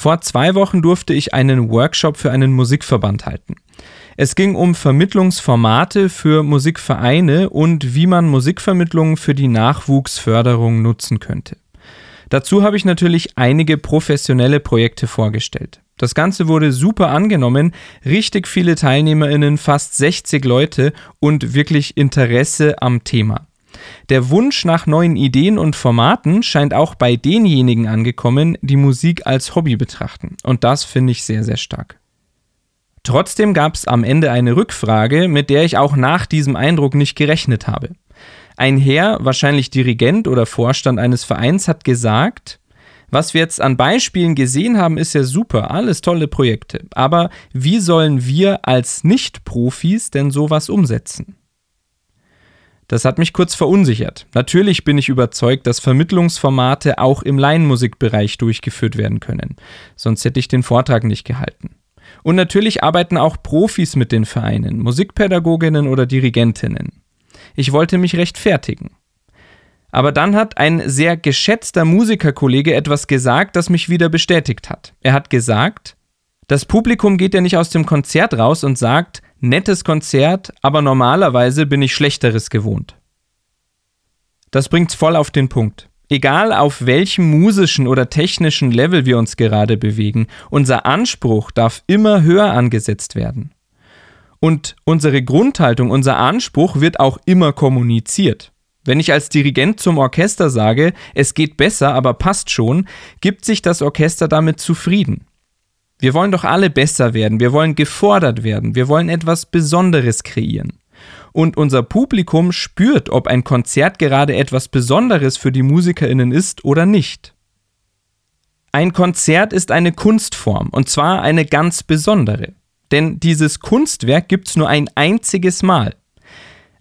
Vor zwei Wochen durfte ich einen Workshop für einen Musikverband halten. Es ging um Vermittlungsformate für Musikvereine und wie man Musikvermittlungen für die Nachwuchsförderung nutzen könnte. Dazu habe ich natürlich einige professionelle Projekte vorgestellt. Das Ganze wurde super angenommen, richtig viele Teilnehmerinnen, fast 60 Leute und wirklich Interesse am Thema. Der Wunsch nach neuen Ideen und Formaten scheint auch bei denjenigen angekommen, die Musik als Hobby betrachten. Und das finde ich sehr, sehr stark. Trotzdem gab es am Ende eine Rückfrage, mit der ich auch nach diesem Eindruck nicht gerechnet habe. Ein Herr, wahrscheinlich Dirigent oder Vorstand eines Vereins, hat gesagt, was wir jetzt an Beispielen gesehen haben, ist ja super, alles tolle Projekte. Aber wie sollen wir als Nicht-Profis denn sowas umsetzen? Das hat mich kurz verunsichert. Natürlich bin ich überzeugt, dass Vermittlungsformate auch im Laienmusikbereich durchgeführt werden können. Sonst hätte ich den Vortrag nicht gehalten. Und natürlich arbeiten auch Profis mit den Vereinen, Musikpädagoginnen oder Dirigentinnen. Ich wollte mich rechtfertigen. Aber dann hat ein sehr geschätzter Musikerkollege etwas gesagt, das mich wieder bestätigt hat. Er hat gesagt, das Publikum geht ja nicht aus dem Konzert raus und sagt, nettes Konzert, aber normalerweise bin ich Schlechteres gewohnt. Das bringt's voll auf den Punkt. Egal auf welchem musischen oder technischen Level wir uns gerade bewegen, unser Anspruch darf immer höher angesetzt werden. Und unsere Grundhaltung, unser Anspruch wird auch immer kommuniziert. Wenn ich als Dirigent zum Orchester sage, es geht besser, aber passt schon, gibt sich das Orchester damit zufrieden. Wir wollen doch alle besser werden, wir wollen gefordert werden, wir wollen etwas Besonderes kreieren. Und unser Publikum spürt, ob ein Konzert gerade etwas Besonderes für die Musikerinnen ist oder nicht. Ein Konzert ist eine Kunstform, und zwar eine ganz besondere. Denn dieses Kunstwerk gibt's nur ein einziges Mal.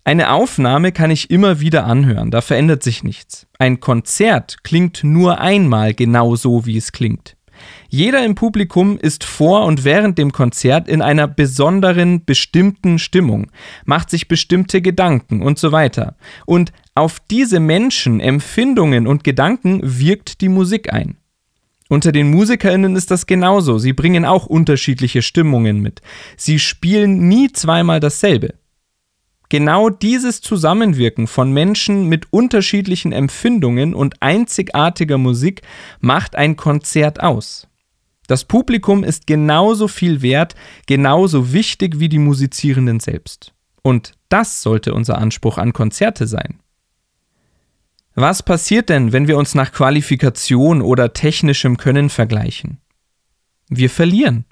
Eine Aufnahme kann ich immer wieder anhören, da verändert sich nichts. Ein Konzert klingt nur einmal genau so, wie es klingt. Jeder im Publikum ist vor und während dem Konzert in einer besonderen, bestimmten Stimmung, macht sich bestimmte Gedanken und so weiter. Und auf diese Menschen, Empfindungen und Gedanken wirkt die Musik ein. Unter den Musikerinnen ist das genauso. Sie bringen auch unterschiedliche Stimmungen mit. Sie spielen nie zweimal dasselbe. Genau dieses Zusammenwirken von Menschen mit unterschiedlichen Empfindungen und einzigartiger Musik macht ein Konzert aus. Das Publikum ist genauso viel wert, genauso wichtig wie die Musizierenden selbst. Und das sollte unser Anspruch an Konzerte sein. Was passiert denn, wenn wir uns nach Qualifikation oder technischem Können vergleichen? Wir verlieren.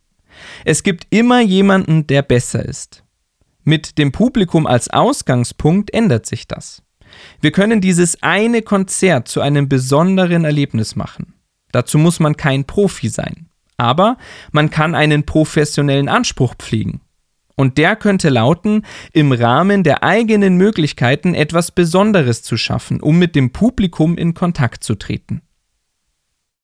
Es gibt immer jemanden, der besser ist. Mit dem Publikum als Ausgangspunkt ändert sich das. Wir können dieses eine Konzert zu einem besonderen Erlebnis machen. Dazu muss man kein Profi sein. Aber man kann einen professionellen Anspruch pflegen. Und der könnte lauten, im Rahmen der eigenen Möglichkeiten etwas Besonderes zu schaffen, um mit dem Publikum in Kontakt zu treten.